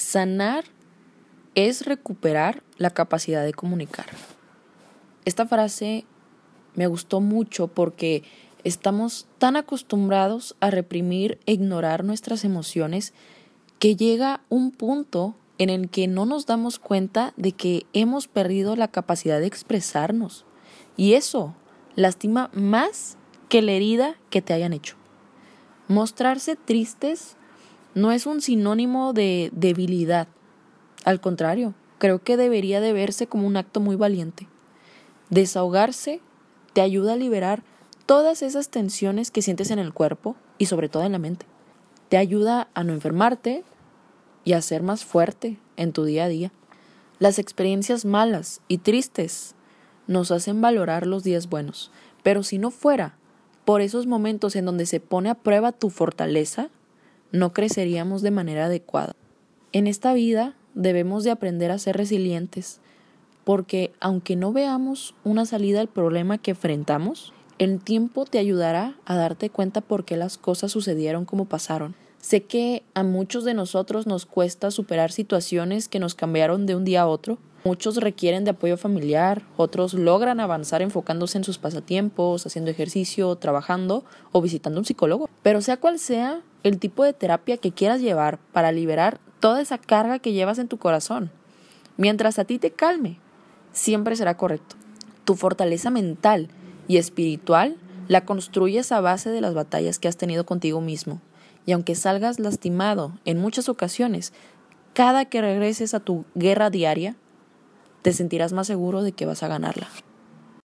Sanar es recuperar la capacidad de comunicar. Esta frase me gustó mucho porque estamos tan acostumbrados a reprimir e ignorar nuestras emociones que llega un punto en el que no nos damos cuenta de que hemos perdido la capacidad de expresarnos. Y eso lastima más que la herida que te hayan hecho. Mostrarse tristes no es un sinónimo de debilidad. Al contrario, creo que debería de verse como un acto muy valiente. Desahogarse te ayuda a liberar todas esas tensiones que sientes en el cuerpo y sobre todo en la mente. Te ayuda a no enfermarte y a ser más fuerte en tu día a día. Las experiencias malas y tristes nos hacen valorar los días buenos, pero si no fuera por esos momentos en donde se pone a prueba tu fortaleza, no creceríamos de manera adecuada. En esta vida debemos de aprender a ser resilientes, porque aunque no veamos una salida al problema que enfrentamos, el tiempo te ayudará a darte cuenta por qué las cosas sucedieron como pasaron. Sé que a muchos de nosotros nos cuesta superar situaciones que nos cambiaron de un día a otro. Muchos requieren de apoyo familiar, otros logran avanzar enfocándose en sus pasatiempos, haciendo ejercicio, trabajando o visitando un psicólogo. Pero sea cual sea el tipo de terapia que quieras llevar para liberar toda esa carga que llevas en tu corazón, mientras a ti te calme, siempre será correcto. Tu fortaleza mental y espiritual la construyes a base de las batallas que has tenido contigo mismo. Y aunque salgas lastimado en muchas ocasiones, cada que regreses a tu guerra diaria, te sentirás más seguro de que vas a ganarla.